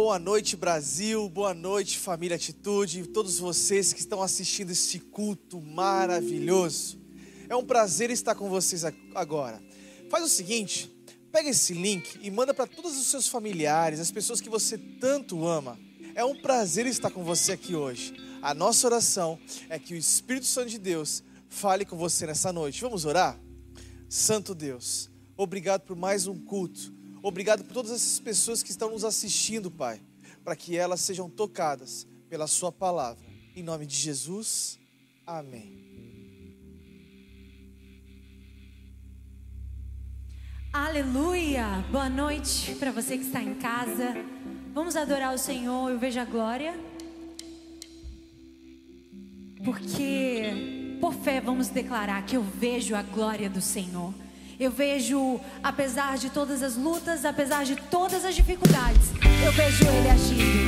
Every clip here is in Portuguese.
Boa noite, Brasil. Boa noite, família Atitude. Todos vocês que estão assistindo este culto maravilhoso. É um prazer estar com vocês agora. Faz o seguinte: pega esse link e manda para todos os seus familiares, as pessoas que você tanto ama. É um prazer estar com você aqui hoje. A nossa oração é que o Espírito Santo de Deus fale com você nessa noite. Vamos orar? Santo Deus, obrigado por mais um culto. Obrigado por todas essas pessoas que estão nos assistindo, Pai, para que elas sejam tocadas pela Sua palavra. Em nome de Jesus, amém. Aleluia! Boa noite para você que está em casa. Vamos adorar o Senhor, eu vejo a glória. Porque por fé vamos declarar que eu vejo a glória do Senhor. Eu vejo, apesar de todas as lutas, apesar de todas as dificuldades, eu vejo Ele agindo.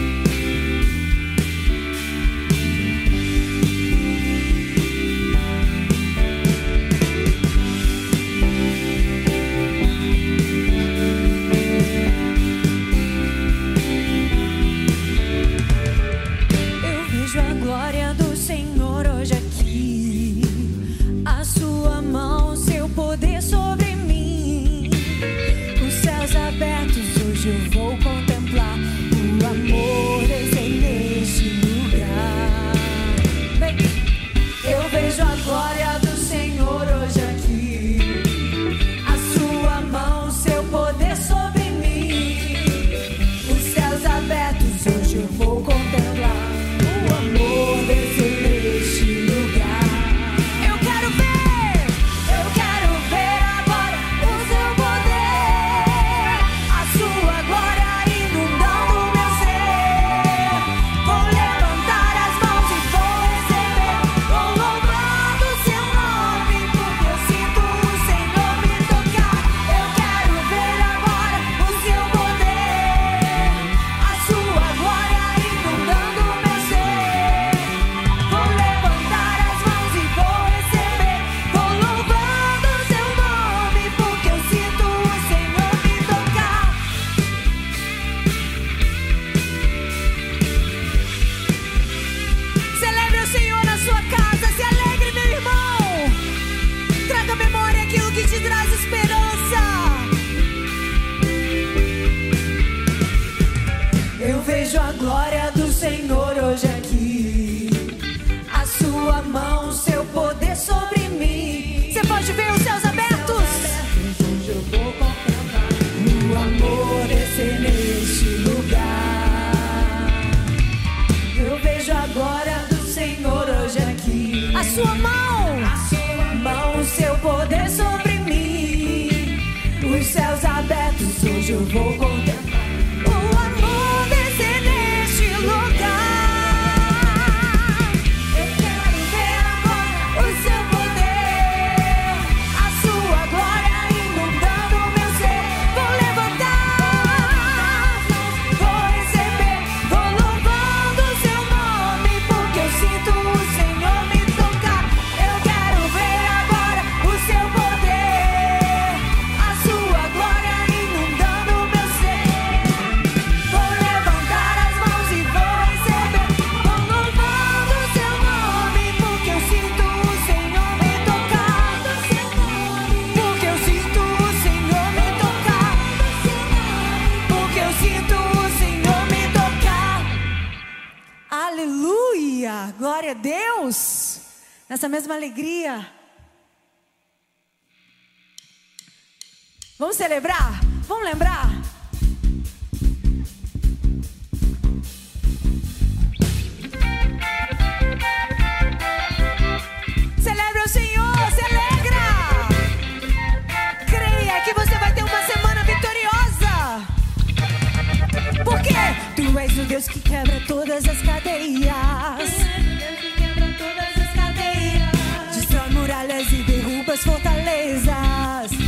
Nessa mesma alegria. Vamos celebrar? Vamos lembrar? Celebre o Senhor, se alegra. Creia que você vai ter uma semana vitoriosa. Porque tu és o Deus que quebra todas as cadeias. Tuas fortalezas.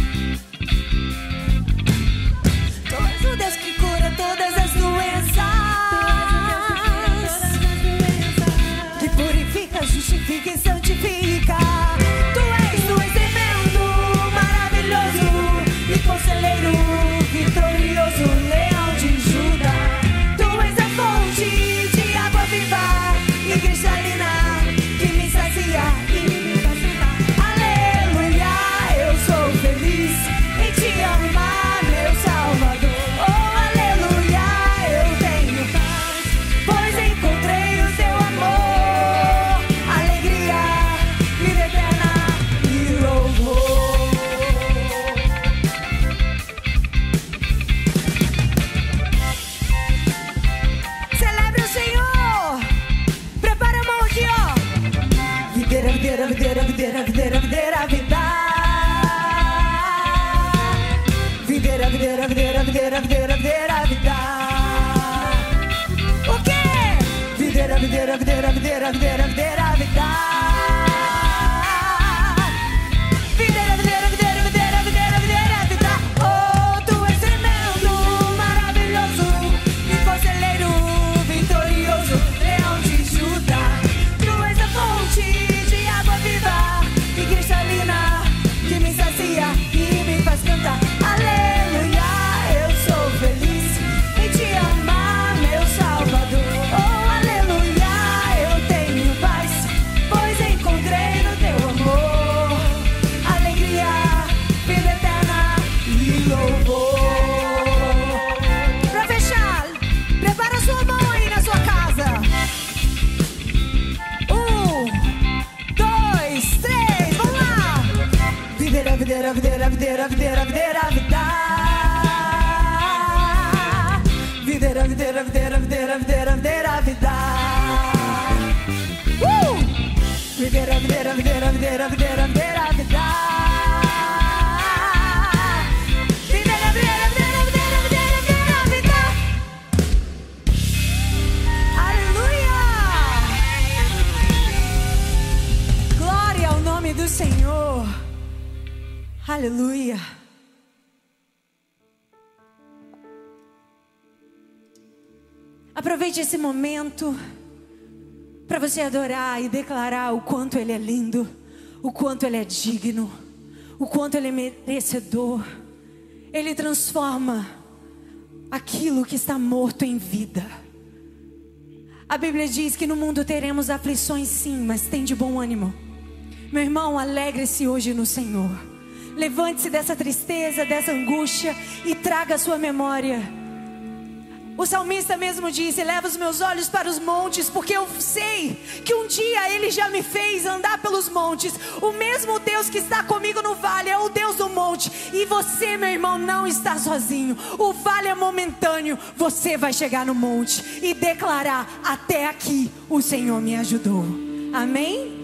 videira, videira, videira, videira, videira, vida. Videira, videira, videira, videira, videira, videira, vida. O quê? Videira, videira, videira, videira, videira, videira. Videira, videira, videira, vida. Videira, videira, videira, videira, videira, videira, vida. Uh! Videira, videira, videira, videira, videira, Aleluia. Aproveite esse momento para você adorar e declarar o quanto Ele é lindo, o quanto Ele é digno, o quanto Ele é merecedor. Ele transforma aquilo que está morto em vida. A Bíblia diz que no mundo teremos aflições, sim, mas tem de bom ânimo. Meu irmão, alegre-se hoje no Senhor. Levante-se dessa tristeza, dessa angústia e traga a sua memória. O salmista mesmo disse: Leva os meus olhos para os montes, porque eu sei que um dia ele já me fez andar pelos montes. O mesmo Deus que está comigo no vale é o Deus do monte. E você, meu irmão, não está sozinho. O vale é momentâneo. Você vai chegar no monte e declarar: Até aqui o Senhor me ajudou. Amém?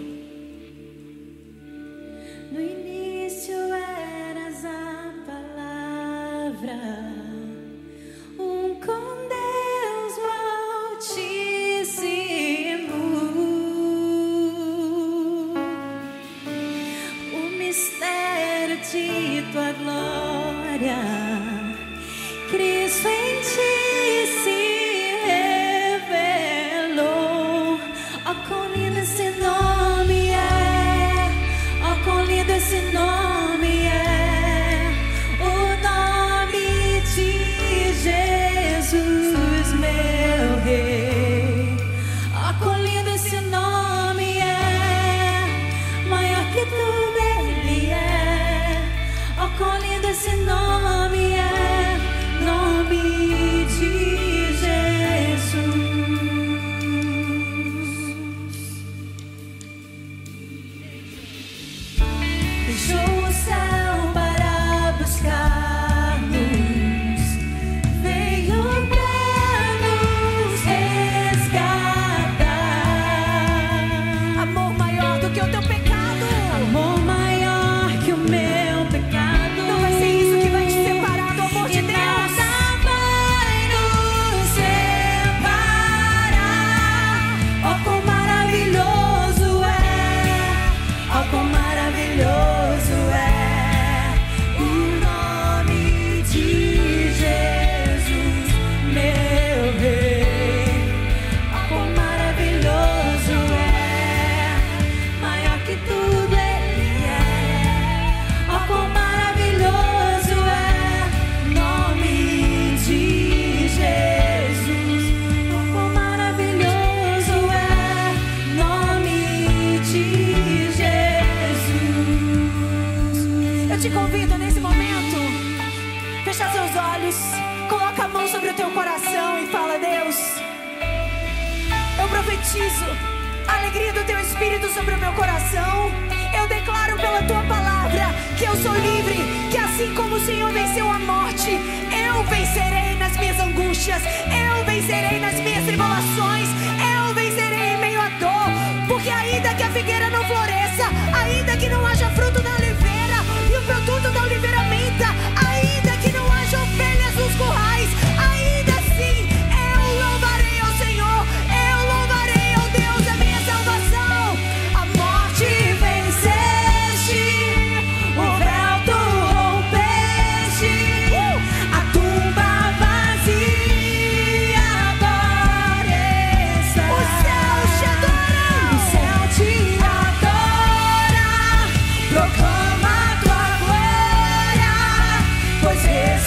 De tua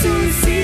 Susie.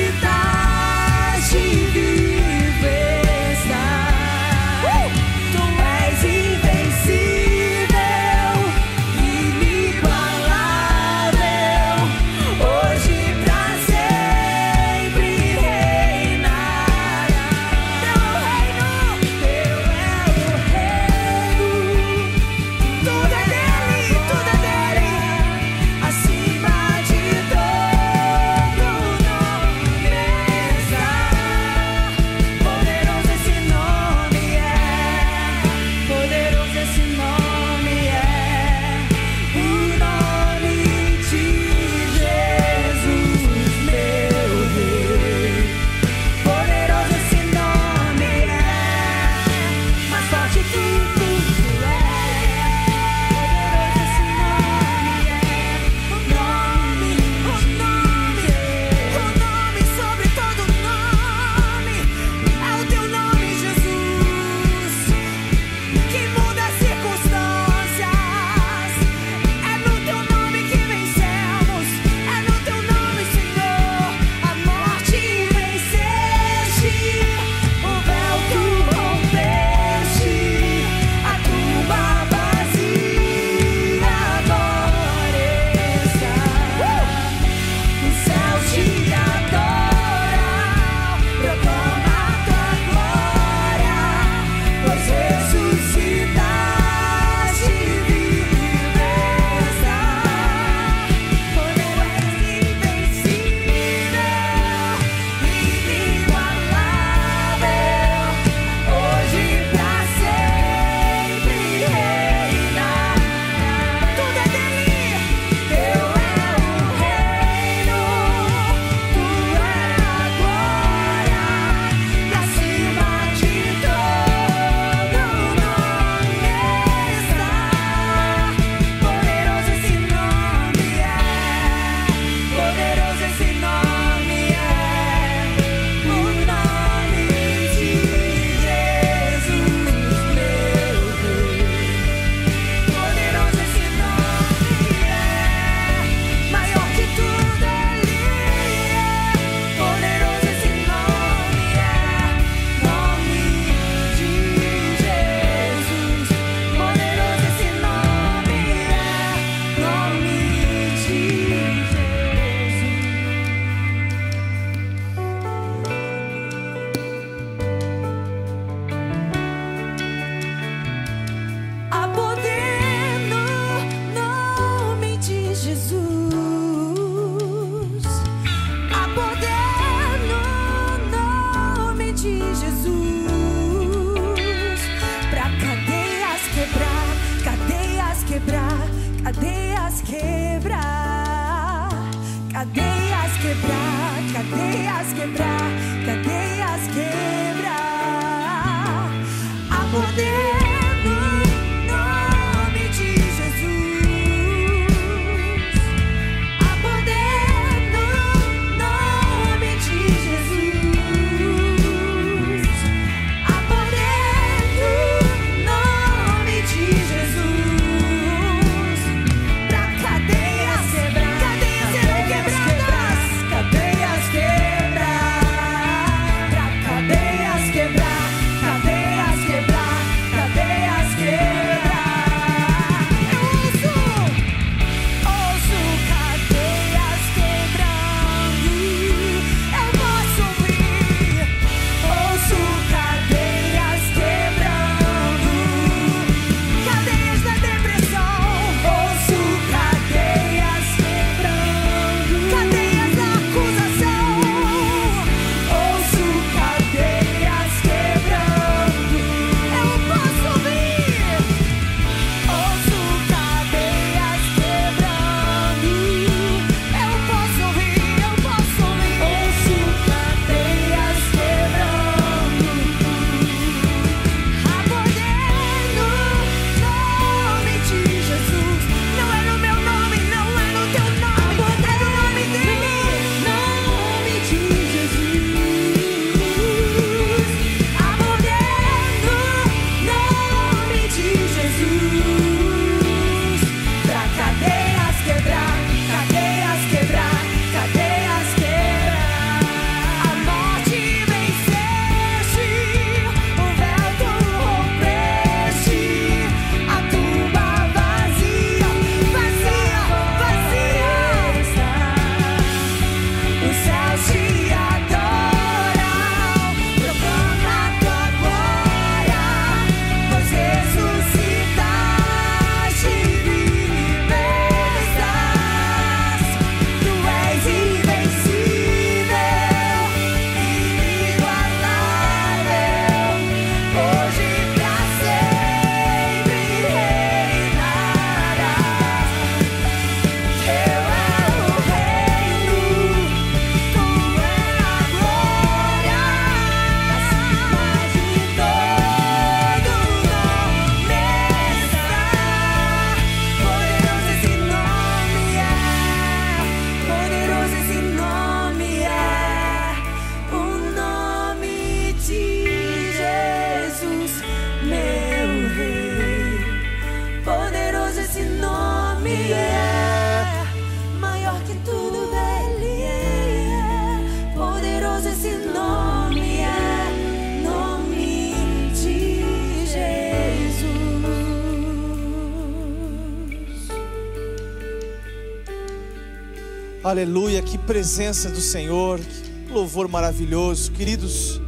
Aleluia, que presença do Senhor, que louvor maravilhoso. Queridos,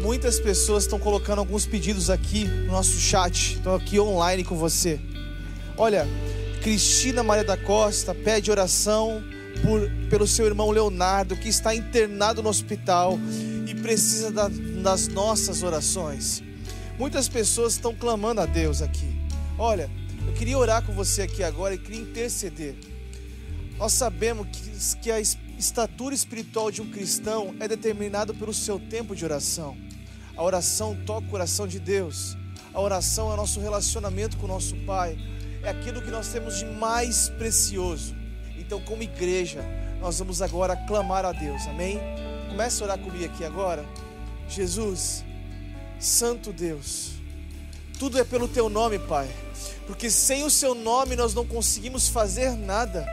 muitas pessoas estão colocando alguns pedidos aqui no nosso chat, estão aqui online com você. Olha, Cristina Maria da Costa pede oração por, pelo seu irmão Leonardo, que está internado no hospital e precisa da- das nossas orações. Muitas pessoas estão clamando a Deus aqui. Olha, eu queria orar com você aqui agora e queria interceder. Nós sabemos que, que a es- estatura espiritual de um cristão é determinado pelo seu tempo de oração. A oração toca o coração de Deus. A oração é o nosso relacionamento com o nosso Pai. É aquilo que nós temos de mais precioso. Então, como igreja, nós vamos agora clamar a Deus. Amém? Comece a orar comigo aqui agora. Jesus, Santo Deus, tudo é pelo teu nome, Pai. Porque sem o seu nome nós não conseguimos fazer nada.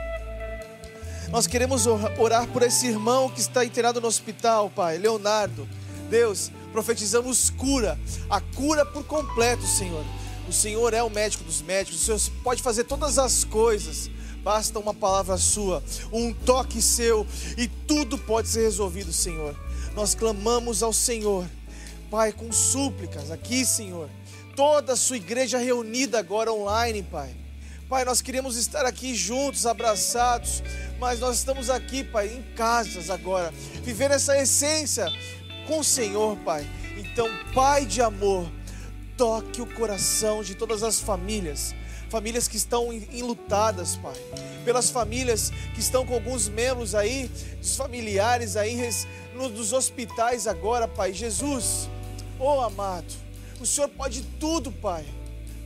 Nós queremos or- orar por esse irmão que está internado no hospital, Pai, Leonardo. Deus, profetizamos cura, a cura por completo, Senhor. O Senhor é o médico dos médicos, o Senhor pode fazer todas as coisas. Basta uma palavra sua, um toque seu e tudo pode ser resolvido, Senhor. Nós clamamos ao Senhor, Pai, com súplicas aqui, Senhor. Toda a sua igreja reunida agora online, Pai. Pai, nós queríamos estar aqui juntos, abraçados, mas nós estamos aqui, Pai, em casas agora, vivendo essa essência com o Senhor, Pai. Então, Pai de amor, toque o coração de todas as famílias, famílias que estão enlutadas, Pai, pelas famílias que estão com alguns membros aí, dos familiares aí nos hospitais agora, Pai. Jesus, oh amado, o Senhor pode tudo, Pai.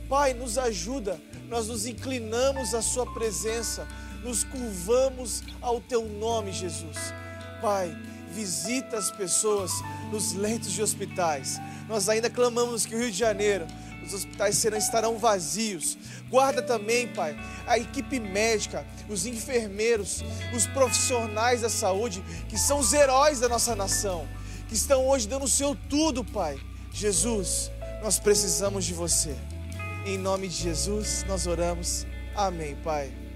Pai, nos ajuda, nós nos inclinamos à Sua presença, nos curvamos ao Teu nome, Jesus. Pai, visita as pessoas nos leitos de hospitais. Nós ainda clamamos que o Rio de Janeiro, os hospitais serão, estarão vazios. Guarda também, Pai, a equipe médica, os enfermeiros, os profissionais da saúde, que são os heróis da nossa nação, que estão hoje dando o seu tudo, Pai. Jesus, nós precisamos de você. Em nome de Jesus, nós oramos. Amém, Pai.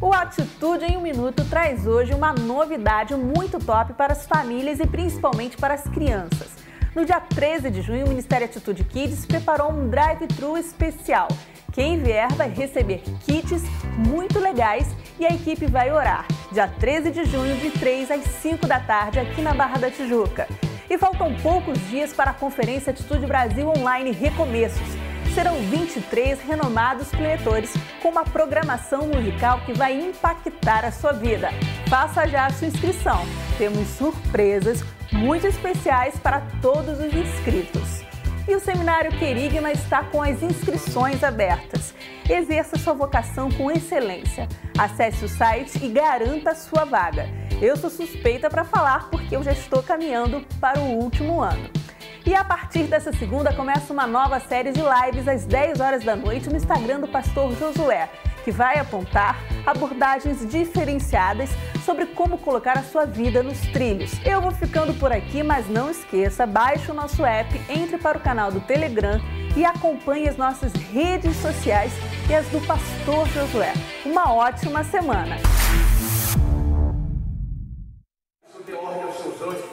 O Atitude em um Minuto traz hoje uma novidade muito top para as famílias e principalmente para as crianças. No dia 13 de junho, o Ministério Atitude Kids preparou um drive-thru especial. Quem vier vai receber kits muito legais e a equipe vai orar. Dia 13 de junho, de 3 às 5 da tarde, aqui na Barra da Tijuca. E faltam poucos dias para a Conferência Atitude Brasil Online Recomeços serão 23 renomados preletores com uma programação musical que vai impactar a sua vida. Faça já a sua inscrição. Temos surpresas muito especiais para todos os inscritos. E o Seminário Querigma está com as inscrições abertas. Exerça sua vocação com excelência. Acesse o site e garanta a sua vaga. Eu sou suspeita para falar porque eu já estou caminhando para o último ano. E a partir dessa segunda começa uma nova série de lives às 10 horas da noite no Instagram do pastor Josué, que vai apontar abordagens diferenciadas sobre como colocar a sua vida nos trilhos. Eu vou ficando por aqui, mas não esqueça, baixe o nosso app, entre para o canal do Telegram e acompanhe as nossas redes sociais e as do pastor Josué. Uma ótima semana!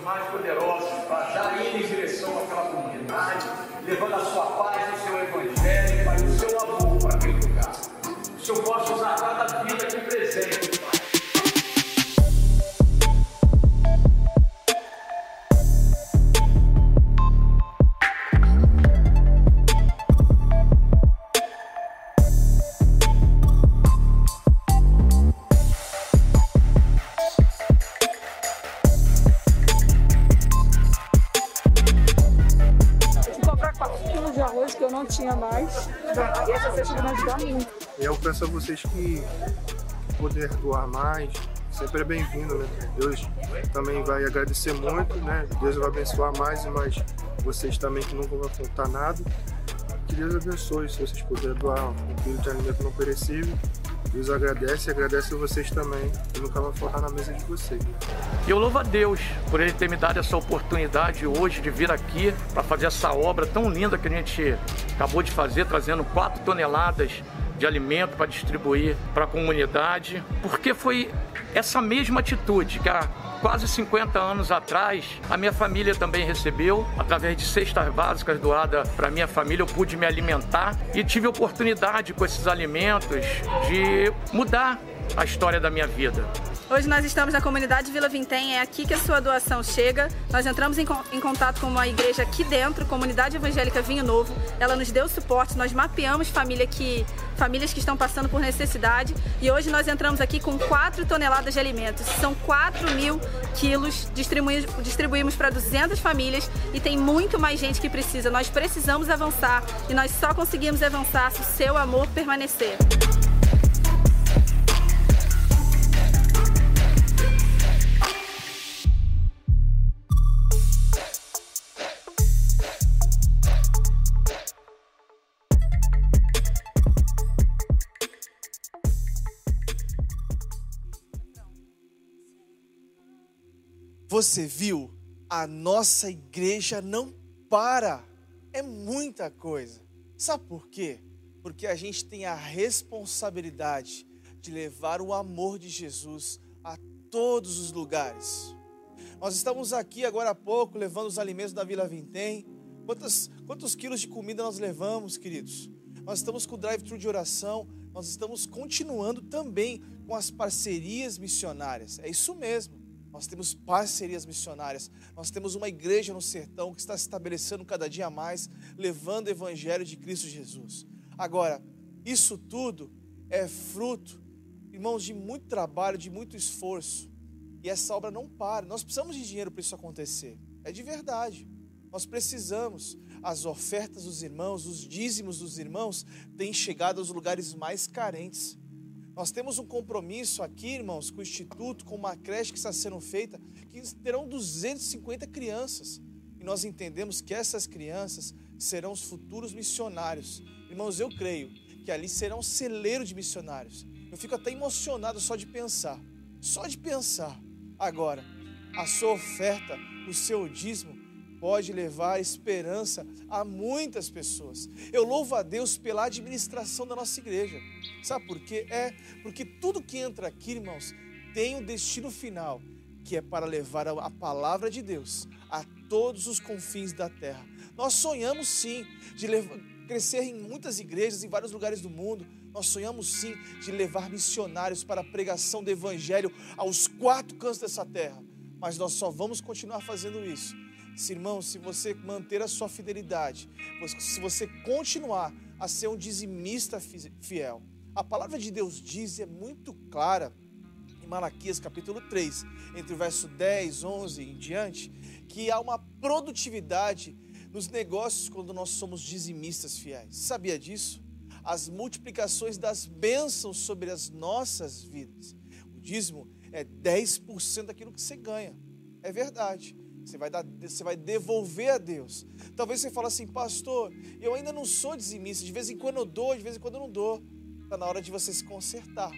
mais poderosos levando a sua paz, peço a vocês que poder doar mais, sempre é bem-vindo, né? Deus também vai agradecer muito, né? Deus vai abençoar mais e mais vocês também que nunca vão faltar nada. Que Deus abençoe se vocês puderem doar um quilo de alimento não perecível Deus agradece e agradece a vocês também, que nunca vai faltar na mesa de vocês. E eu louvo a Deus por Ele ter me dado essa oportunidade hoje de vir aqui para fazer essa obra tão linda que a gente acabou de fazer, trazendo 4 toneladas de alimento para distribuir para a comunidade, porque foi essa mesma atitude que a quase 50 anos atrás, a minha família também recebeu, através de cestas básicas doadas para minha família, eu pude me alimentar e tive oportunidade com esses alimentos de mudar a história da minha vida. Hoje nós estamos na comunidade Vila Vintém, é aqui que a sua doação chega. Nós entramos em, em, contato com uma igreja aqui dentro, Comunidade Evangélica Vinho Novo. Ela nos deu suporte, nós mapeamos família que, famílias que estão passando por necessidade e hoje nós entramos aqui com 4 toneladas de alimentos. São 4 mil quilos, distribuímos, distribuímos para 200 famílias e tem muito mais gente que precisa. Nós precisamos avançar e nós só conseguimos avançar se o seu amor permanecer. Você viu? A nossa igreja não para. É muita coisa. Sabe por quê? Porque a gente tem a responsabilidade de levar o amor de Jesus a todos os lugares. Nós estamos aqui agora há pouco levando os alimentos da Vila Vintém. Quantos, quantos quilos de comida nós levamos, queridos? Nós estamos com o drive-thru de oração. Nós estamos continuando também com as parcerias missionárias. É isso mesmo. Nós temos parcerias missionárias. Nós temos uma igreja no sertão que está se estabelecendo cada dia mais, levando o evangelho de Cristo Jesus. Agora, isso tudo é fruto, irmãos, de muito trabalho, de muito esforço. E essa obra não para. Nós precisamos de dinheiro para isso acontecer. É de verdade. Nós precisamos. As ofertas dos irmãos, os dízimos dos irmãos têm chegado aos lugares mais carentes. Nós temos um compromisso aqui, irmãos, com o Instituto, com uma creche que está sendo feita, que terão 250 crianças. E nós entendemos que essas crianças serão os futuros missionários. Irmãos, eu creio que ali serão um celeiro de missionários. Eu fico até emocionado só de pensar. Só de pensar. Agora, a sua oferta, o seu dízimo, pode levar esperança a muitas pessoas. Eu louvo a Deus pela administração da nossa igreja. Sabe por quê? É porque tudo que entra aqui, irmãos, tem um destino final, que é para levar a palavra de Deus a todos os confins da terra. Nós sonhamos sim de levar, crescer em muitas igrejas em vários lugares do mundo. Nós sonhamos sim de levar missionários para a pregação do evangelho aos quatro cantos dessa terra. Mas nós só vamos continuar fazendo isso se, irmão, se você manter a sua fidelidade, se você continuar a ser um dizimista fiel, a palavra de Deus diz é muito clara em Malaquias capítulo 3, entre o verso 10, 11 em diante, que há uma produtividade nos negócios quando nós somos dizimistas fiéis. Sabia disso? As multiplicações das bênçãos sobre as nossas vidas. O dízimo é 10% daquilo que você ganha. É verdade. Você vai, dar, você vai devolver a Deus. Talvez você fale assim, pastor, eu ainda não sou dizimista. De vez em quando eu dou, de vez em quando eu não dou. Está na hora de você se consertar.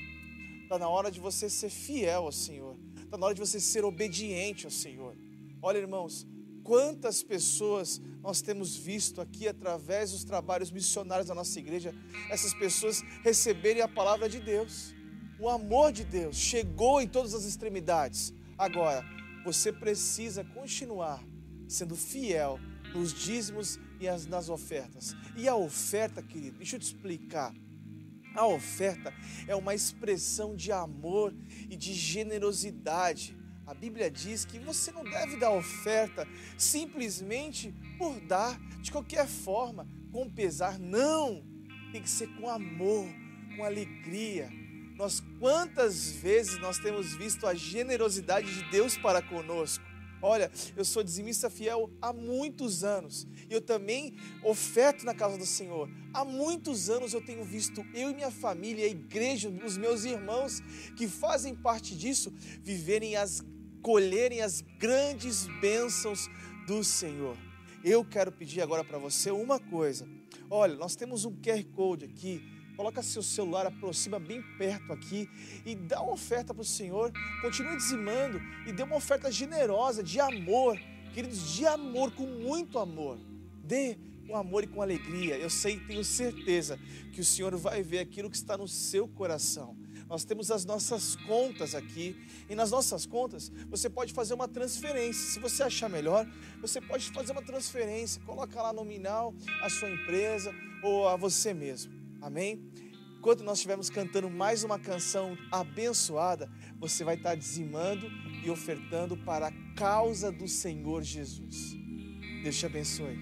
Está na hora de você ser fiel ao Senhor. Está na hora de você ser obediente ao Senhor. Olha, irmãos, quantas pessoas nós temos visto aqui através dos trabalhos missionários da nossa igreja, essas pessoas receberem a palavra de Deus. O amor de Deus chegou em todas as extremidades. Agora, você precisa continuar sendo fiel nos dízimos e nas ofertas. E a oferta, querido, deixa eu te explicar. A oferta é uma expressão de amor e de generosidade. A Bíblia diz que você não deve dar oferta simplesmente por dar, de qualquer forma, com pesar. Não! Tem que ser com amor, com alegria nós quantas vezes nós temos visto a generosidade de Deus para conosco? Olha, eu sou dizimista fiel há muitos anos. E eu também oferto na casa do Senhor. Há muitos anos eu tenho visto eu e minha família, a igreja, os meus irmãos que fazem parte disso, viverem as colherem as grandes bênçãos do Senhor. Eu quero pedir agora para você uma coisa. Olha, nós temos um QR Code aqui Coloca seu celular, aproxima bem perto aqui e dá uma oferta para o Senhor. Continue dizimando e dê uma oferta generosa, de amor. Queridos, de amor, com muito amor. Dê com amor e com alegria. Eu sei, tenho certeza que o Senhor vai ver aquilo que está no seu coração. Nós temos as nossas contas aqui e nas nossas contas você pode fazer uma transferência. Se você achar melhor, você pode fazer uma transferência. Coloca lá nominal a sua empresa ou a você mesmo. Amém? Enquanto nós estivermos cantando mais uma canção abençoada, você vai estar dizimando e ofertando para a causa do Senhor Jesus. Deus te abençoe.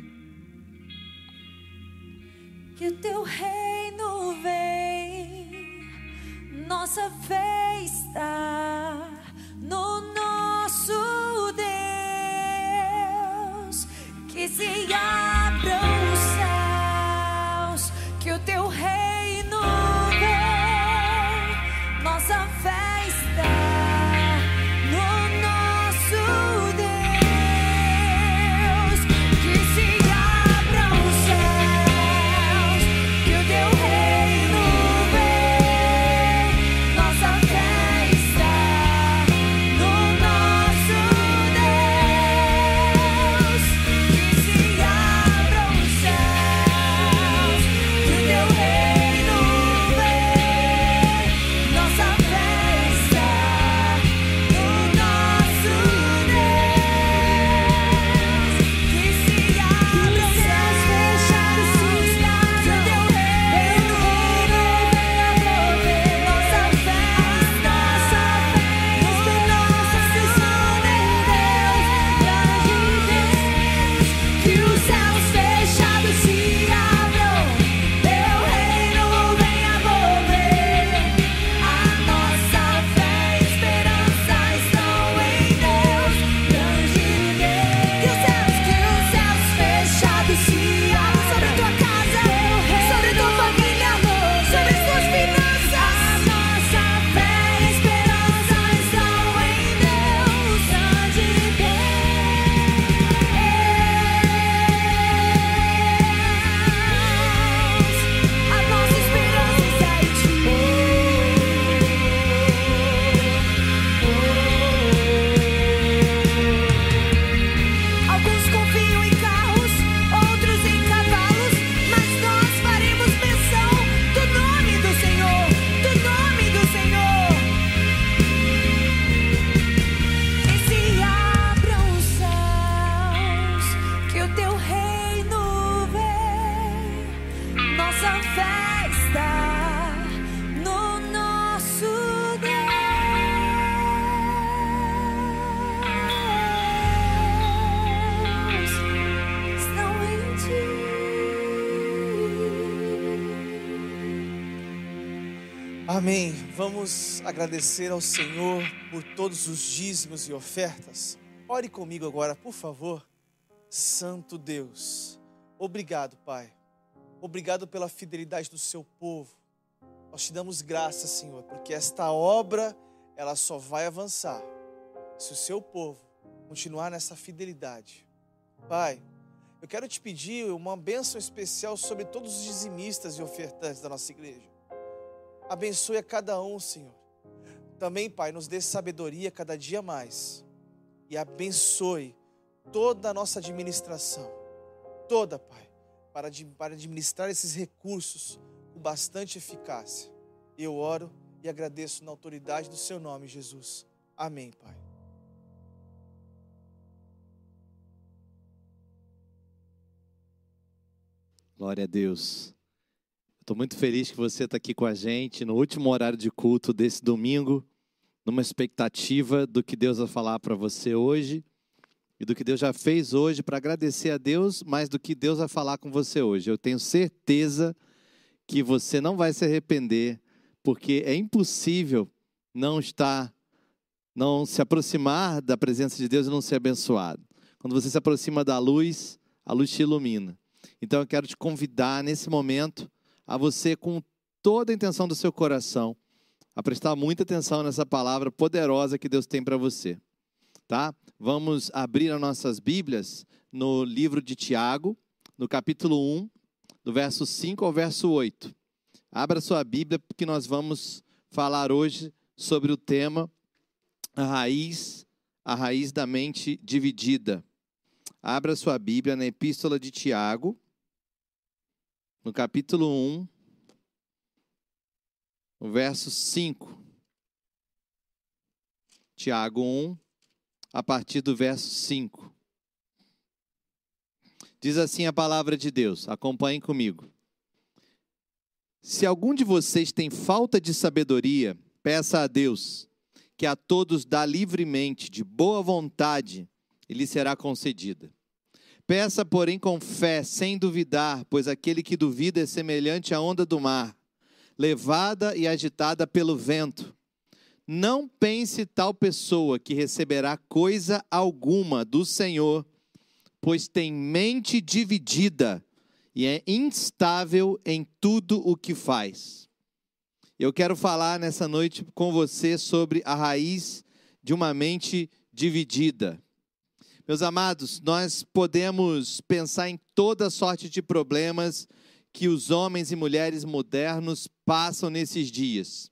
Que o teu reino vem, nossa fé está no nosso Deus. Que se abram agradecer ao Senhor por todos os dízimos e ofertas. Ore comigo agora, por favor. Santo Deus, obrigado, Pai. Obrigado pela fidelidade do seu povo. Nós te damos graças, Senhor, porque esta obra ela só vai avançar se o seu povo continuar nessa fidelidade. Pai, eu quero te pedir uma bênção especial sobre todos os dizimistas e ofertantes da nossa igreja. Abençoe a cada um, Senhor. Também, Pai, nos dê sabedoria cada dia mais. E abençoe toda a nossa administração. Toda, Pai, para, para administrar esses recursos com bastante eficácia. Eu oro e agradeço na autoridade do Seu nome, Jesus. Amém, Pai. Glória a Deus. Estou muito feliz que você está aqui com a gente no último horário de culto desse domingo, numa expectativa do que Deus vai falar para você hoje e do que Deus já fez hoje para agradecer a Deus, mais do que Deus vai falar com você hoje. Eu tenho certeza que você não vai se arrepender, porque é impossível não estar, não se aproximar da presença de Deus e não ser abençoado. Quando você se aproxima da luz, a luz te ilumina. Então eu quero te convidar nesse momento a você, com toda a intenção do seu coração, a prestar muita atenção nessa palavra poderosa que Deus tem para você. Tá? Vamos abrir as nossas Bíblias no livro de Tiago, no capítulo 1, do verso 5 ao verso 8. Abra sua Bíblia, porque nós vamos falar hoje sobre o tema a raiz, a raiz da mente dividida. Abra sua Bíblia na Epístola de Tiago, no capítulo 1, verso 5. Tiago 1, a partir do verso 5. Diz assim a palavra de Deus, acompanhem comigo. Se algum de vocês tem falta de sabedoria, peça a Deus, que a todos dá livremente, de boa vontade, e lhe será concedida. Peça, porém, com fé, sem duvidar, pois aquele que duvida é semelhante à onda do mar, levada e agitada pelo vento. Não pense tal pessoa que receberá coisa alguma do Senhor, pois tem mente dividida e é instável em tudo o que faz. Eu quero falar nessa noite com você sobre a raiz de uma mente dividida. Meus amados, nós podemos pensar em toda sorte de problemas que os homens e mulheres modernos passam nesses dias.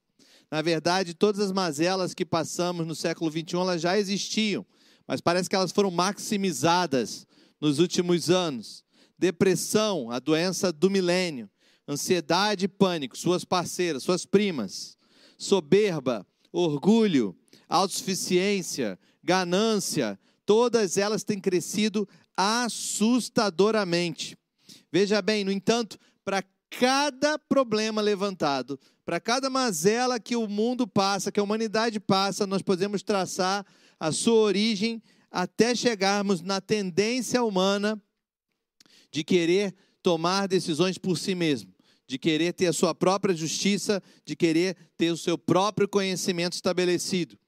Na verdade, todas as mazelas que passamos no século XXI elas já existiam, mas parece que elas foram maximizadas nos últimos anos. Depressão, a doença do milênio, ansiedade e pânico, suas parceiras, suas primas, soberba, orgulho, autossuficiência, ganância, todas elas têm crescido assustadoramente. Veja bem, no entanto, para cada problema levantado, para cada mazela que o mundo passa, que a humanidade passa, nós podemos traçar a sua origem até chegarmos na tendência humana de querer tomar decisões por si mesmo, de querer ter a sua própria justiça, de querer ter o seu próprio conhecimento estabelecido.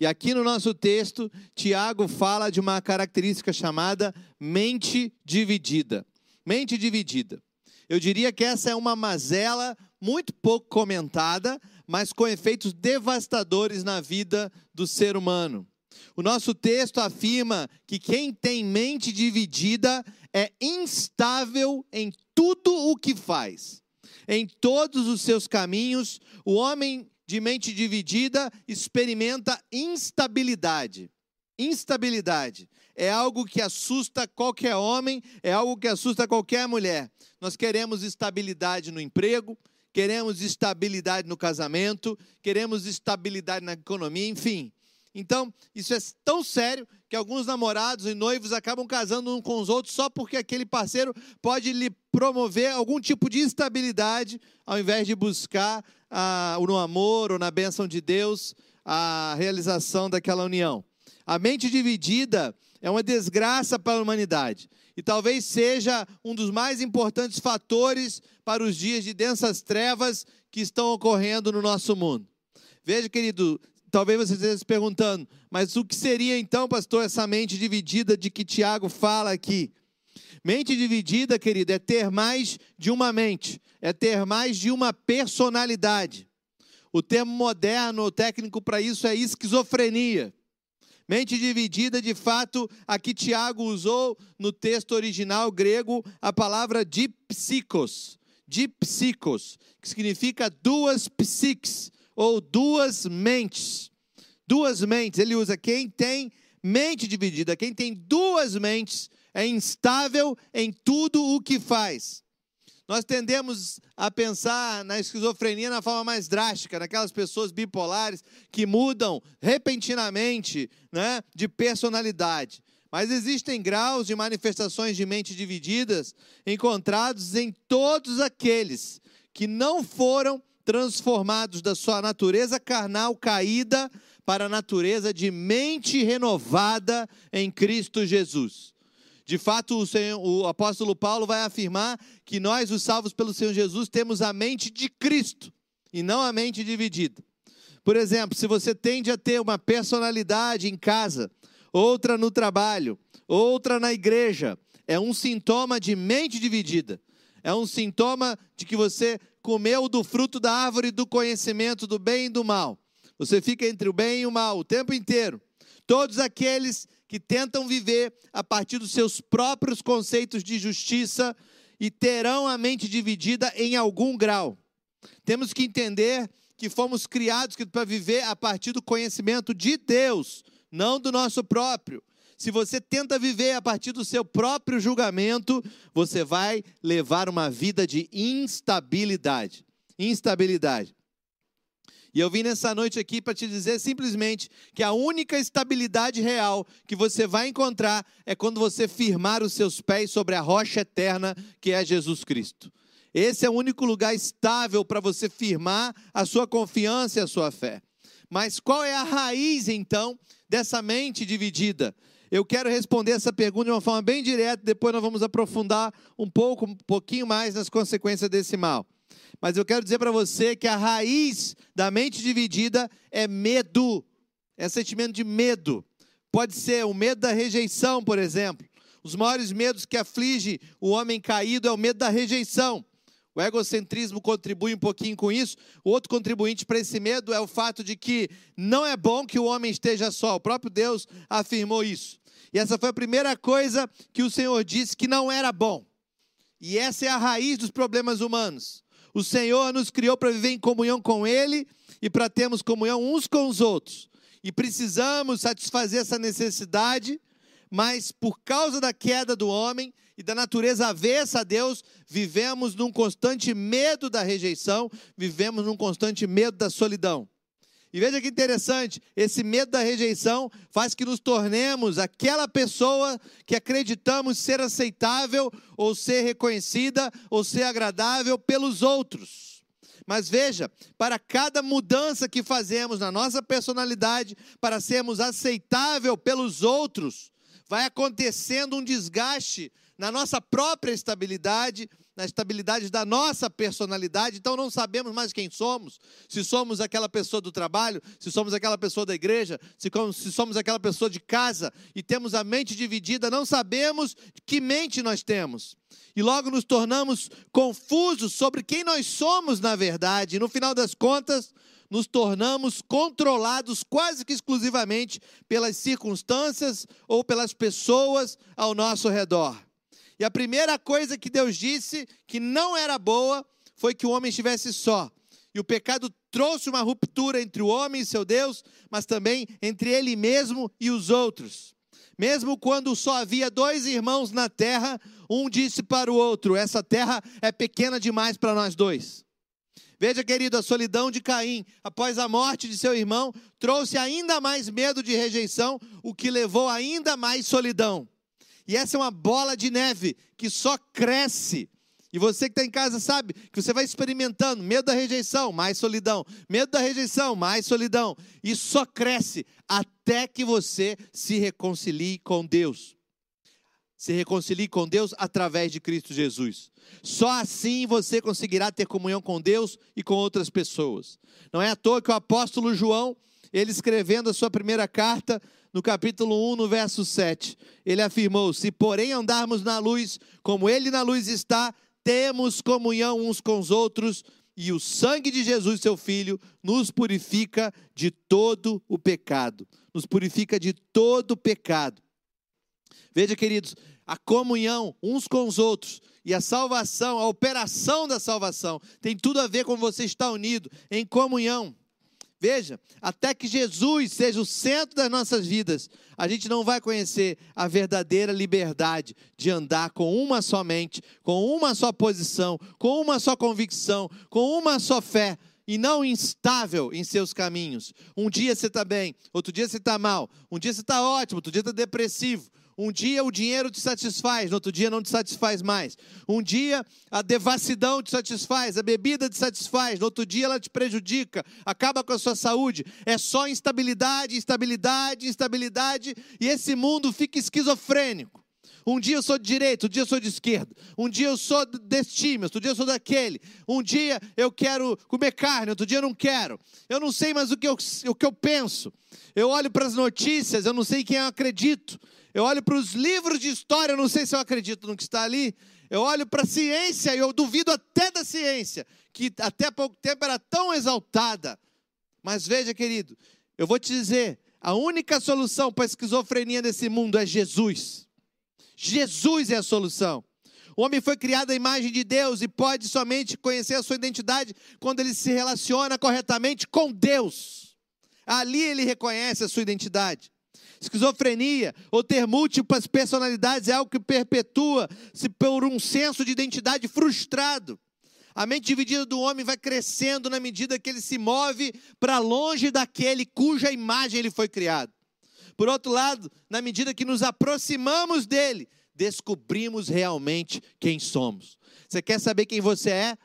E aqui no nosso texto, Tiago fala de uma característica chamada mente dividida. Mente dividida. Eu diria que essa é uma mazela muito pouco comentada, mas com efeitos devastadores na vida do ser humano. O nosso texto afirma que quem tem mente dividida é instável em tudo o que faz. Em todos os seus caminhos, o homem de mente dividida experimenta instabilidade. Instabilidade é algo que assusta qualquer homem, é algo que assusta qualquer mulher. Nós queremos estabilidade no emprego, queremos estabilidade no casamento, queremos estabilidade na economia, enfim. Então, isso é tão sério que alguns namorados e noivos acabam casando uns com os outros só porque aquele parceiro pode lhe promover algum tipo de estabilidade, ao invés de buscar ah, no amor ou na bênção de Deus a realização daquela união. A mente dividida é uma desgraça para a humanidade. E talvez seja um dos mais importantes fatores para os dias de densas trevas que estão ocorrendo no nosso mundo. Veja, querido, talvez você esteja se perguntando, mas o que seria então, pastor, essa mente dividida de que Tiago fala aqui? Mente dividida, querido, é ter mais de uma mente, é ter mais de uma personalidade. O termo moderno, técnico para isso é esquizofrenia. Mente dividida, de fato, aqui Tiago usou no texto original grego a palavra dipsicos, dipsicos, que significa duas psiques ou duas mentes. Duas mentes, ele usa quem tem mente dividida, quem tem duas mentes é instável em tudo o que faz. Nós tendemos a pensar na esquizofrenia na forma mais drástica, naquelas pessoas bipolares que mudam repentinamente né, de personalidade. Mas existem graus de manifestações de mente divididas encontrados em todos aqueles que não foram transformados da sua natureza carnal caída para a natureza de mente renovada em Cristo Jesus. De fato, o, Senhor, o, apóstolo Paulo vai afirmar que nós, os salvos pelo Senhor Jesus, temos a mente de Cristo e não a mente dividida. Por exemplo, se você tende a ter uma personalidade em casa, outra no trabalho, outra na igreja, é um sintoma de mente dividida. É um sintoma de que você comeu do fruto da árvore do conhecimento do bem e do mal. Você fica entre o bem e o mal o tempo inteiro. Todos aqueles que tentam viver a partir dos seus próprios conceitos de justiça e terão a mente dividida em algum grau. Temos que entender que fomos criados para viver a partir do conhecimento de Deus, não do nosso próprio. Se você tenta viver a partir do seu próprio julgamento, você vai levar uma vida de instabilidade. Instabilidade. E eu vim nessa noite aqui para te dizer simplesmente que a única estabilidade real que você vai encontrar é quando você firmar os seus pés sobre a rocha eterna que é Jesus Cristo. Esse é o único lugar estável para você firmar a sua confiança e a sua fé. Mas qual é a raiz então dessa mente dividida? Eu quero responder essa pergunta de uma forma bem direta, depois nós vamos aprofundar um pouco, um pouquinho mais nas consequências desse mal. Mas eu quero dizer para você que a raiz da mente dividida é medo, é sentimento de medo. Pode ser o medo da rejeição, por exemplo. Os maiores medos que aflige o homem caído é o medo da rejeição. O egocentrismo contribui um pouquinho com isso. O outro contribuinte para esse medo é o fato de que não é bom que o homem esteja só. O próprio Deus afirmou isso. E essa foi a primeira coisa que o Senhor disse que não era bom. E essa é a raiz dos problemas humanos. O Senhor nos criou para viver em comunhão com Ele e para termos comunhão uns com os outros. E precisamos satisfazer essa necessidade, mas por causa da queda do homem e da natureza avessa a Deus, vivemos num constante medo da rejeição, vivemos num constante medo da solidão. E veja que interessante, esse medo da rejeição faz que nos tornemos aquela pessoa que acreditamos ser aceitável, ou ser reconhecida, ou ser agradável pelos outros. Mas veja, para cada mudança que fazemos na nossa personalidade, para sermos aceitável pelos outros, vai acontecendo um desgaste na nossa própria estabilidade, na estabilidade da nossa personalidade, então não sabemos mais quem somos, se somos aquela pessoa do trabalho, se somos aquela pessoa da igreja, se, somos aquela pessoa de casa e temos a mente dividida, não sabemos que mente nós temos. E logo nos tornamos confusos sobre quem nós somos na verdade, e no final das contas, nos tornamos controlados quase que exclusivamente pelas circunstâncias ou pelas pessoas ao nosso redor. E a primeira coisa que Deus disse que não era boa foi que o homem estivesse só. E o pecado trouxe uma ruptura entre o homem e seu Deus, mas também entre ele mesmo e os outros. Mesmo quando só havia dois irmãos na terra, um disse para o outro: Essa terra é pequena demais para nós dois. Veja, querido, a solidão de Caim, após a morte de seu irmão, trouxe ainda mais medo de rejeição, o que levou ainda mais solidão. E essa é uma bola de neve que só cresce E você que está em casa sabe que você vai experimentando medo da rejeição, mais solidão, medo da rejeição, mais solidão. E só cresce até que você se reconcilie com Deus. Se reconcilie com Deus através de Cristo Jesus. Só assim você conseguirá ter comunhão com Deus e com outras pessoas. Não é à toa que o apóstolo João, ele escrevendo a sua primeira carta, no capítulo 1, no verso 7, ele afirmou: Se porém andarmos na luz, como ele na luz está, temos comunhão uns com os outros, e o sangue de Jesus, seu Filho, nos purifica de todo o pecado. Nos purifica de todo o pecado. Veja, queridos, a comunhão uns com os outros e a salvação, a operação da salvação, tem tudo a ver com você estar unido em comunhão. Veja, até que Jesus seja o centro das nossas vidas, a gente não vai conhecer a verdadeira liberdade de andar com uma só mente, com uma só posição, com uma só convicção, com uma só fé, e não instável em seus caminhos. Um dia você está bem, outro dia você está mal, um dia você está ótimo, outro dia está depressivo. Um dia o dinheiro te satisfaz, no outro dia não te satisfaz mais. Um dia a devassidão te satisfaz, a bebida te satisfaz, no outro dia ela te prejudica, acaba com a sua saúde. É só instabilidade, instabilidade, instabilidade, e esse mundo fica esquizofrênico. Um dia eu sou de direita, outro dia eu sou de esquerda. Um dia eu sou desse time, outro dia eu sou daquele. Um dia eu quero comer carne, outro dia eu não quero. Eu não sei mais o que eu, o que eu penso. Eu olho para as notícias, eu não sei quem eu acredito. Eu olho para os livros de história, não sei se eu acredito no que está ali. Eu olho para a ciência e eu duvido até da ciência, que até pouco tempo era tão exaltada. Mas veja, querido, eu vou te dizer: a única solução para a esquizofrenia nesse mundo é Jesus. Jesus é a solução. O homem foi criado à imagem de Deus e pode somente conhecer a sua identidade quando ele se relaciona corretamente com Deus. Ali ele reconhece a sua identidade. Esquizofrenia ou ter múltiplas personalidades é algo que perpetua-se por um senso de identidade frustrado. A mente dividida do homem vai crescendo na medida que ele se move para longe daquele cuja imagem ele foi criado. Por outro lado, na medida que nos aproximamos dele, descobrimos realmente quem somos. Você quer saber quem você é?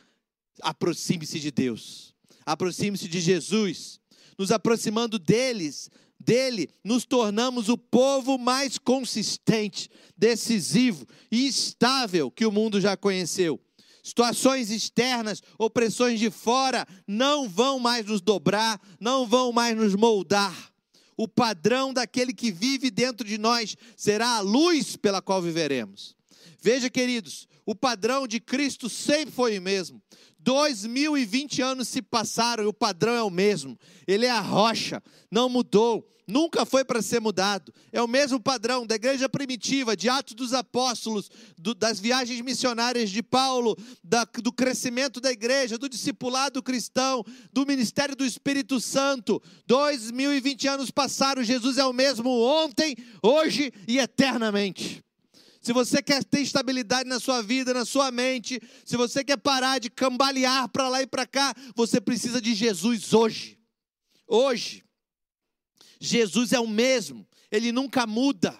Aproxime-se de Deus. Aproxime-se de Jesus. Nos aproximando deles, dele, nos tornamos o povo mais consistente, decisivo e estável que o mundo já conheceu. Situações externas, opressões de fora, não vão mais nos dobrar, não vão mais nos moldar. O padrão daquele que vive dentro de nós será a luz pela qual viveremos. Veja, queridos, o padrão de Cristo sempre foi o mesmo. 2020 anos se passaram e o padrão é o mesmo. Ele é a rocha, não mudou, nunca foi para ser mudado. É o mesmo padrão da igreja primitiva, de Atos dos Apóstolos, do, das viagens missionárias de Paulo, da, do crescimento da igreja, do discipulado cristão, do ministério do Espírito Santo. 2020 anos passaram, Jesus é o mesmo ontem, hoje e eternamente. Se você quer ter estabilidade na sua vida, na sua mente, se você quer parar de cambalear para lá e para cá, você precisa de Jesus hoje. Hoje. Jesus é o mesmo, ele nunca muda.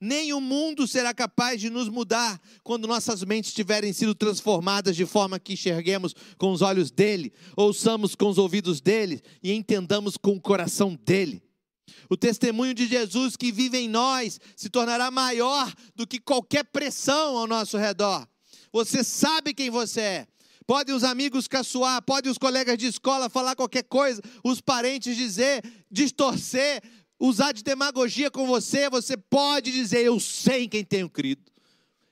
Nem o mundo será capaz de nos mudar quando nossas mentes tiverem sido transformadas de forma que enxerguemos com os olhos dele, ouçamos com os ouvidos dele e entendamos com o coração dele. O testemunho de Jesus que vive em nós se tornará maior do que qualquer pressão ao nosso redor. Você sabe quem você é. Podem os amigos caçoar, podem os colegas de escola falar qualquer coisa, os parentes dizer, distorcer, usar de demagogia com você. Você pode dizer: Eu sei em quem tenho crido.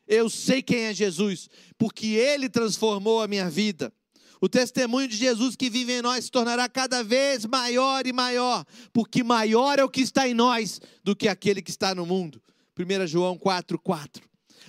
Eu sei quem é Jesus, porque Ele transformou a minha vida. O testemunho de Jesus que vive em nós se tornará cada vez maior e maior, porque maior é o que está em nós do que aquele que está no mundo. 1 João 4, 4.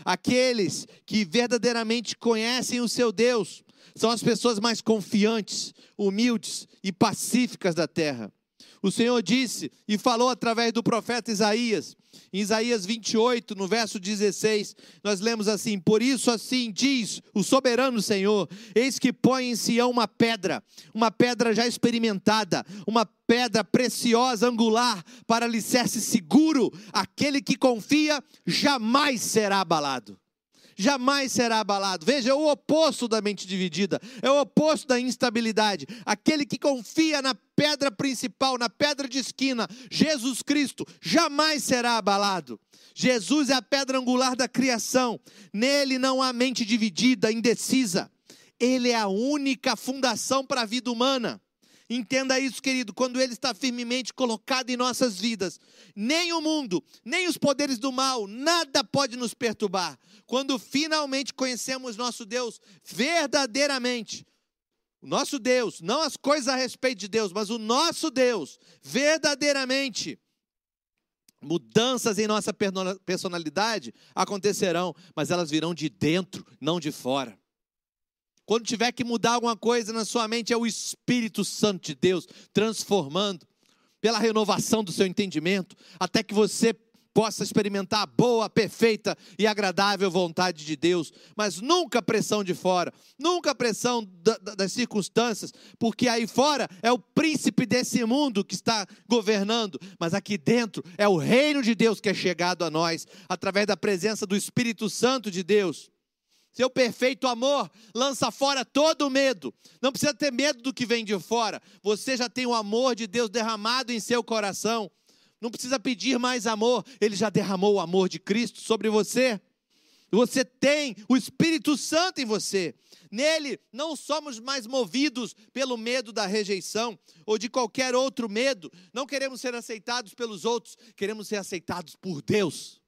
Aqueles que verdadeiramente conhecem o seu Deus são as pessoas mais confiantes, humildes e pacíficas da terra. O Senhor disse e falou através do profeta Isaías: em Isaías 28, no verso 16, nós lemos assim: Por isso, assim diz o soberano Senhor: Eis que põe em Sião uma pedra, uma pedra já experimentada, uma pedra preciosa, angular, para alicerce seguro. Aquele que confia jamais será abalado. Jamais será abalado. Veja, é o oposto da mente dividida, é o oposto da instabilidade. Aquele que confia na pedra principal, na pedra de esquina, Jesus Cristo, jamais será abalado. Jesus é a pedra angular da criação, nele não há mente dividida, indecisa. Ele é a única fundação para a vida humana. Entenda isso, querido, quando Ele está firmemente colocado em nossas vidas, nem o mundo, nem os poderes do mal, nada pode nos perturbar. Quando finalmente conhecemos nosso Deus verdadeiramente, o nosso Deus, não as coisas a respeito de Deus, mas o nosso Deus, verdadeiramente, mudanças em nossa personalidade acontecerão, mas elas virão de dentro, não de fora. Quando tiver que mudar alguma coisa na sua mente, é o Espírito Santo de Deus transformando pela renovação do seu entendimento, até que você possa experimentar a boa, perfeita e agradável vontade de Deus, mas nunca pressão de fora, nunca pressão das circunstâncias, porque aí fora é o príncipe desse mundo que está governando, mas aqui dentro é o reino de Deus que é chegado a nós, através da presença do Espírito Santo de Deus. Seu perfeito amor lança fora todo medo. Não precisa ter medo do que vem de fora. Você já tem o amor de Deus derramado em seu coração. Não precisa pedir mais amor. Ele já derramou o amor de Cristo sobre você. Você tem o Espírito Santo em você. Nele não somos mais movidos pelo medo da rejeição ou de qualquer outro medo. Não queremos ser aceitados pelos outros, queremos ser aceitados por Deus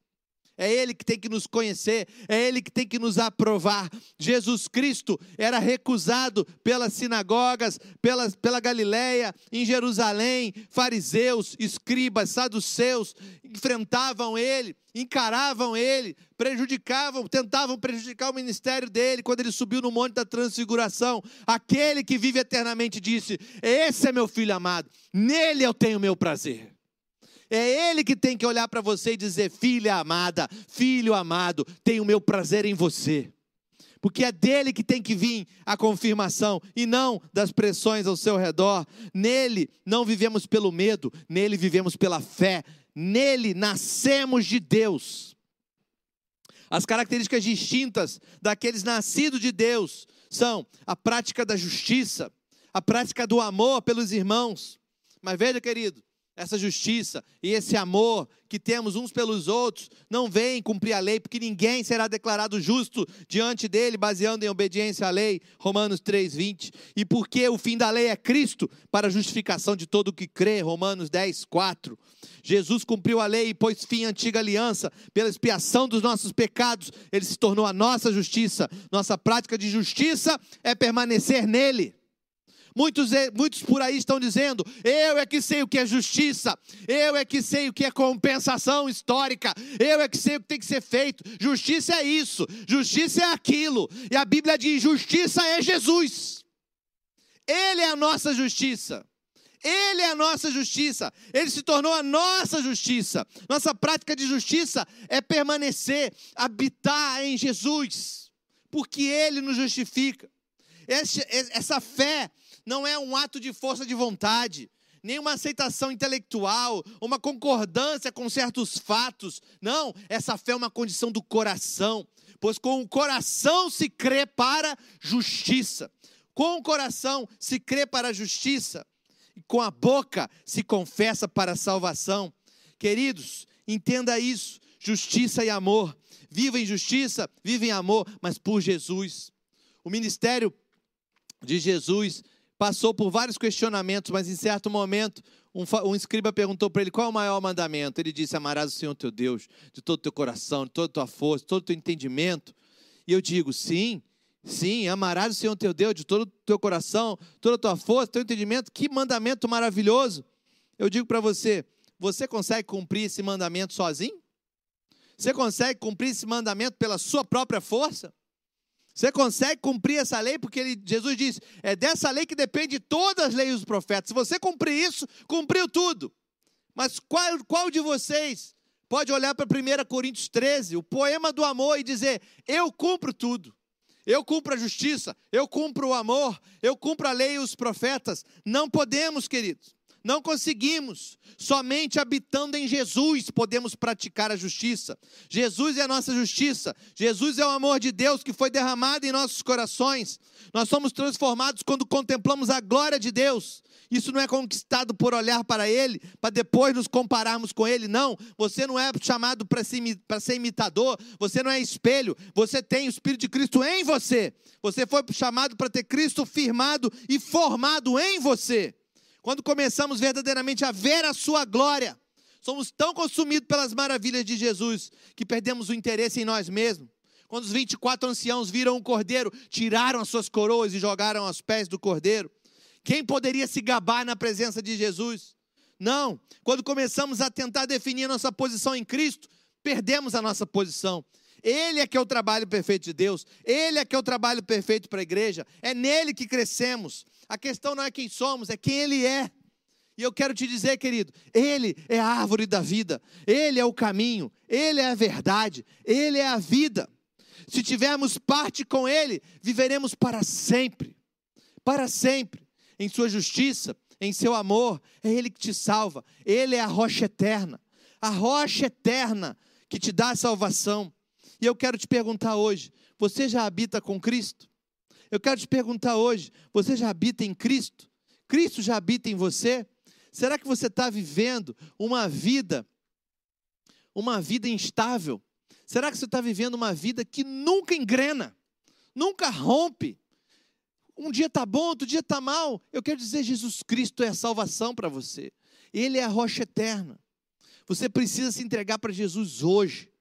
é Ele que tem que nos conhecer, é Ele que tem que nos aprovar. Jesus Cristo era recusado pelas sinagogas, pela, pela Galileia, em Jerusalém, fariseus, escribas, saduceus, enfrentavam Ele, encaravam Ele, prejudicavam, tentavam prejudicar o ministério dele quando ele subiu no Monte da Transfiguração. Aquele que vive eternamente disse: Esse é meu filho amado, nele eu tenho meu prazer. É Ele que tem que olhar para você e dizer: filha amada, filho amado, tenho meu prazer em você. Porque é dele que tem que vir a confirmação e não das pressões ao seu redor. Nele não vivemos pelo medo, nele vivemos pela fé. Nele nascemos de Deus. As características distintas daqueles nascidos de Deus são a prática da justiça, a prática do amor pelos irmãos. Mas veja, querido, essa justiça e esse amor que temos uns pelos outros não vem cumprir a lei, porque ninguém será declarado justo diante dele, baseando em obediência à lei, Romanos 3:20. E porque o fim da lei é Cristo para a justificação de todo o que crê, Romanos 10:4. Jesus cumpriu a lei e pôs fim à antiga aliança pela expiação dos nossos pecados, ele se tornou a nossa justiça. Nossa prática de justiça é permanecer nele. Muitos, muitos por aí estão dizendo: eu é que sei o que é justiça, eu é que sei o que é compensação histórica, eu é que sei o que tem que ser feito. Justiça é isso, justiça é aquilo. E a Bíblia diz: justiça é Jesus, Ele é a nossa justiça. Ele é a nossa justiça, ele se tornou a nossa justiça. Nossa prática de justiça é permanecer, habitar em Jesus, porque ele nos justifica. Essa fé não é um ato de força de vontade, nem uma aceitação intelectual, uma concordância com certos fatos. Não, essa fé é uma condição do coração, pois com o coração se crê para justiça. Com o coração se crê para a justiça, e com a boca se confessa para a salvação. Queridos, entenda isso: justiça e amor. Viva em justiça, viva em amor, mas por Jesus. O ministério de Jesus passou por vários questionamentos, mas em certo momento um, um escriba perguntou para ele qual é o maior mandamento. Ele disse: Amarás o Senhor teu Deus de todo o teu coração, de toda a tua força, de todo o teu entendimento. E eu digo: sim, sim, amarás o Senhor teu Deus de todo o teu coração, toda a tua força, teu entendimento. Que mandamento maravilhoso. Eu digo para você: você consegue cumprir esse mandamento sozinho? Você consegue cumprir esse mandamento pela sua própria força? Você consegue cumprir essa lei? Porque ele, Jesus diz: é dessa lei que depende todas as leis dos profetas. Se você cumprir isso, cumpriu tudo. Mas qual, qual de vocês pode olhar para 1 Coríntios 13, o poema do amor, e dizer: Eu cumpro tudo. Eu cumpro a justiça, eu cumpro o amor, eu cumpro a lei e os profetas. Não podemos, queridos. Não conseguimos. Somente habitando em Jesus podemos praticar a justiça. Jesus é a nossa justiça. Jesus é o amor de Deus que foi derramado em nossos corações. Nós somos transformados quando contemplamos a glória de Deus. Isso não é conquistado por olhar para Ele, para depois nos compararmos com Ele. Não, você não é chamado para ser, imitador, você não é espelho, você tem o Espírito de Cristo em você. Você foi chamado para ter Cristo firmado e formado em você. Quando começamos verdadeiramente a ver a Sua glória, somos tão consumidos pelas maravilhas de Jesus que perdemos o interesse em nós mesmos. Quando os 24 anciãos viram o cordeiro, tiraram as suas coroas e jogaram aos pés do cordeiro. Quem poderia se gabar na presença de Jesus? Não. Quando começamos a tentar definir nossa posição em Cristo, perdemos a nossa posição. Ele é que é o trabalho perfeito de Deus, ele é que é o trabalho perfeito para a igreja, é nele que crescemos. A questão não é quem somos, é quem ele é. E eu quero te dizer, querido, ele é a árvore da vida, ele é o caminho, ele é a verdade, ele é a vida. Se tivermos parte com ele, viveremos para sempre. Para sempre em sua justiça, em seu amor, é Ele que te salva, Ele é a rocha eterna, a rocha eterna que te dá a salvação. E eu quero te perguntar hoje: você já habita com Cristo? Eu quero te perguntar hoje: você já habita em Cristo? Cristo já habita em você? Será que você está vivendo uma vida, uma vida instável? Será que você está vivendo uma vida que nunca engrena, nunca rompe? Um dia está bom, outro dia está mal. Eu quero dizer, Jesus Cristo é a salvação para você. Ele é a rocha eterna. Você precisa se entregar para Jesus hoje.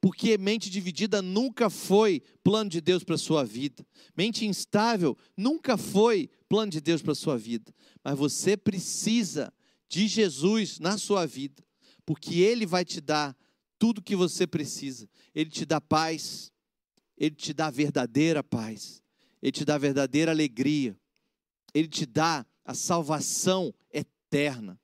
Porque mente dividida nunca foi plano de Deus para a sua vida. Mente instável nunca foi plano de Deus para a sua vida. Mas você precisa de Jesus na sua vida. Porque Ele vai te dar tudo que você precisa. Ele te dá paz. Ele te dá verdadeira paz. Ele te dá verdadeira alegria, Ele te dá a salvação eterna.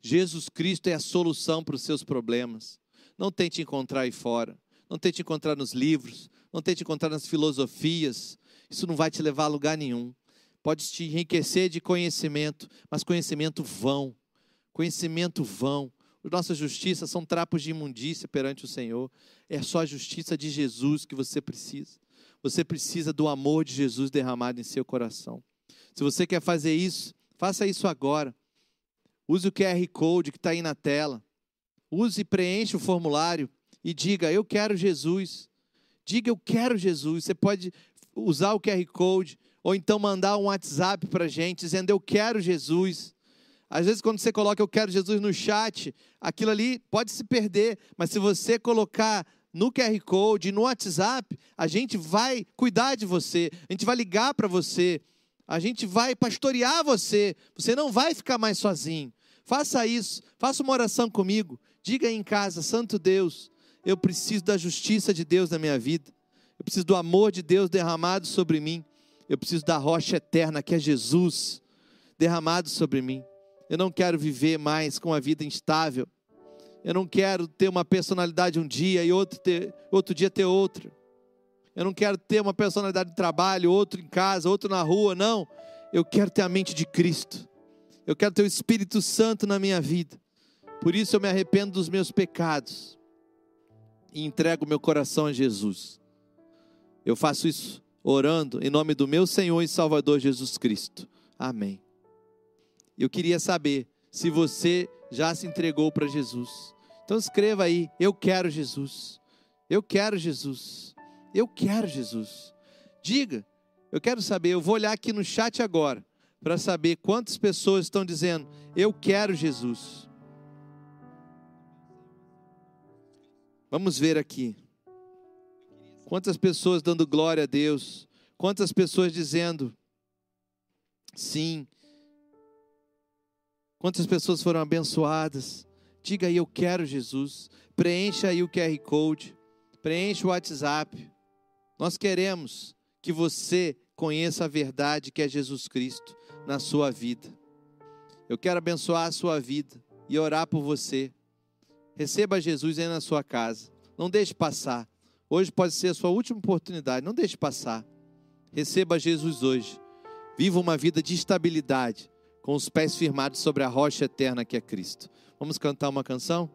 Jesus Cristo é a solução para os seus problemas. Não tente encontrar aí fora, não tente encontrar nos livros, não tente encontrar nas filosofias. Isso não vai te levar a lugar nenhum. Pode te enriquecer de conhecimento, mas conhecimento vão. Conhecimento vão. Nossa justiça são trapos de imundícia perante o Senhor. É só a justiça de Jesus que você precisa. Você precisa do amor de Jesus derramado em seu coração. Se você quer fazer isso, faça isso agora. Use o QR Code que está aí na tela. Use e preencha o formulário e diga: Eu quero Jesus. Diga: Eu quero Jesus. Você pode usar o QR Code ou então mandar um WhatsApp para a gente dizendo: Eu quero Jesus. Às vezes, quando você coloca Eu quero Jesus no chat, aquilo ali pode se perder, mas se você colocar no QR Code, no WhatsApp, a gente vai cuidar de você, a gente vai ligar para você, a gente vai pastorear você, você não vai ficar mais sozinho. Faça isso, faça uma oração comigo, diga aí em casa, Santo Deus, eu preciso da justiça de Deus na minha vida, eu preciso do amor de Deus derramado sobre mim, eu preciso da rocha eterna que é Jesus derramado sobre mim. Eu não quero viver mais com a vida instável. Eu não quero ter uma personalidade um dia e outro, ter, outro dia ter outra. Eu não quero ter uma personalidade de trabalho, outro em casa, outro na rua, não. Eu quero ter a mente de Cristo. Eu quero ter o Espírito Santo na minha vida. Por isso eu me arrependo dos meus pecados e entrego meu coração a Jesus. Eu faço isso orando em nome do meu Senhor e Salvador Jesus Cristo. Amém. Eu queria saber se você já se entregou para Jesus. Então escreva aí: Eu quero Jesus. Eu quero Jesus. Eu quero Jesus. Diga, eu quero saber, eu vou olhar aqui no chat agora para saber quantas pessoas estão dizendo: Eu quero Jesus. Vamos ver aqui. Quantas pessoas dando glória a Deus? Quantas pessoas dizendo sim? Quantas pessoas foram abençoadas? Diga aí, eu quero Jesus. Preencha aí o QR Code. Preencha o WhatsApp. Nós queremos que você conheça a verdade que é Jesus Cristo na sua vida. Eu quero abençoar a sua vida e orar por você. Receba Jesus aí na sua casa. Não deixe passar. Hoje pode ser a sua última oportunidade. Não deixe passar. Receba Jesus hoje. Viva uma vida de estabilidade com os pés firmados sobre a rocha eterna que é Cristo. Vamos cantar uma canção?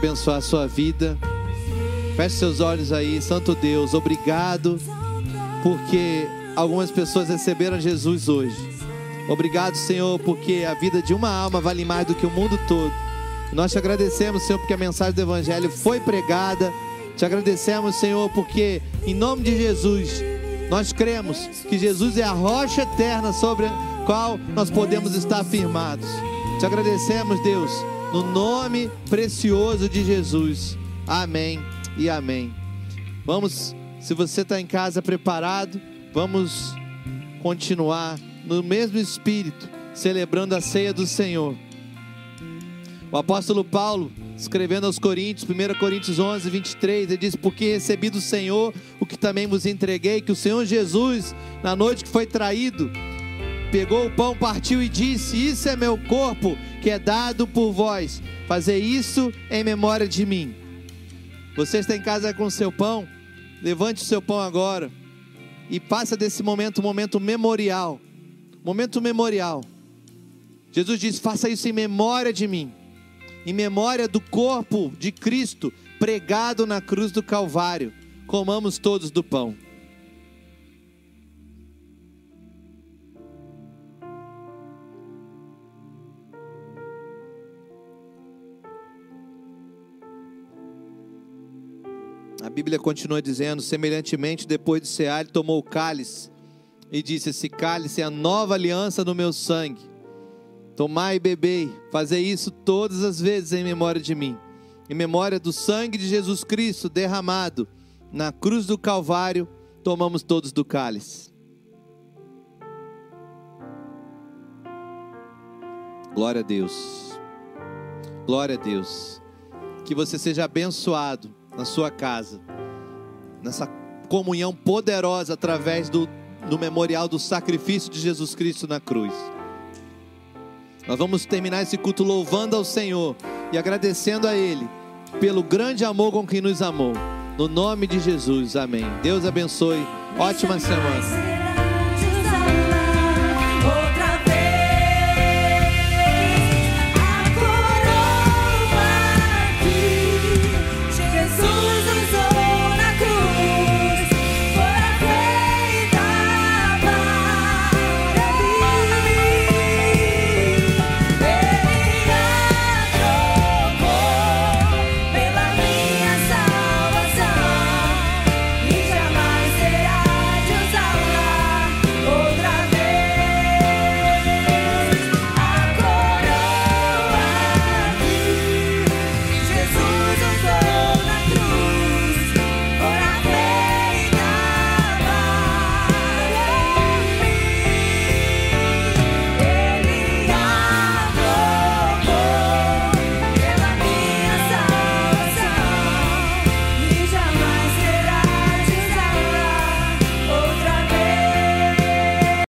Abençoar a sua vida. Feche seus olhos aí, Santo Deus, obrigado porque algumas pessoas receberam Jesus hoje. Obrigado, Senhor, porque a vida de uma alma vale mais do que o mundo todo. Nós te agradecemos, Senhor, porque a mensagem do Evangelho foi pregada. Te agradecemos, Senhor, porque em nome de Jesus nós cremos que Jesus é a rocha eterna sobre a qual nós podemos estar firmados. Te agradecemos, Deus, no nome precioso de Jesus. Amém e amém. Vamos, se você está em casa preparado, vamos continuar no mesmo espírito, celebrando a ceia do Senhor. O apóstolo Paulo, escrevendo aos Coríntios, 1 Coríntios 11, 23, ele diz: Porque recebi do Senhor o que também vos entreguei, que o Senhor Jesus, na noite que foi traído, pegou o pão, partiu e disse: Isso é meu corpo, que é dado por vós. Fazer isso em memória de mim. Você está em casa com o seu pão? Levante o seu pão agora e faça desse momento um momento memorial. Momento memorial. Jesus diz: faça isso em memória de mim, em memória do corpo de Cristo pregado na cruz do Calvário. Comamos todos do pão. A Bíblia continua dizendo: semelhantemente, depois de cear, ele tomou o cálice e disse: Esse cálice é a nova aliança no meu sangue. Tomai e bebei, fazei isso todas as vezes em memória de mim, em memória do sangue de Jesus Cristo derramado na cruz do Calvário. Tomamos todos do cálice. Glória a Deus. Glória a Deus. Que você seja abençoado na sua casa, nessa comunhão poderosa através do, do memorial do sacrifício de Jesus Cristo na cruz. Nós vamos terminar esse culto louvando ao Senhor e agradecendo a Ele pelo grande amor com que nos amou. No nome de Jesus, amém. Deus abençoe. Ótima semana.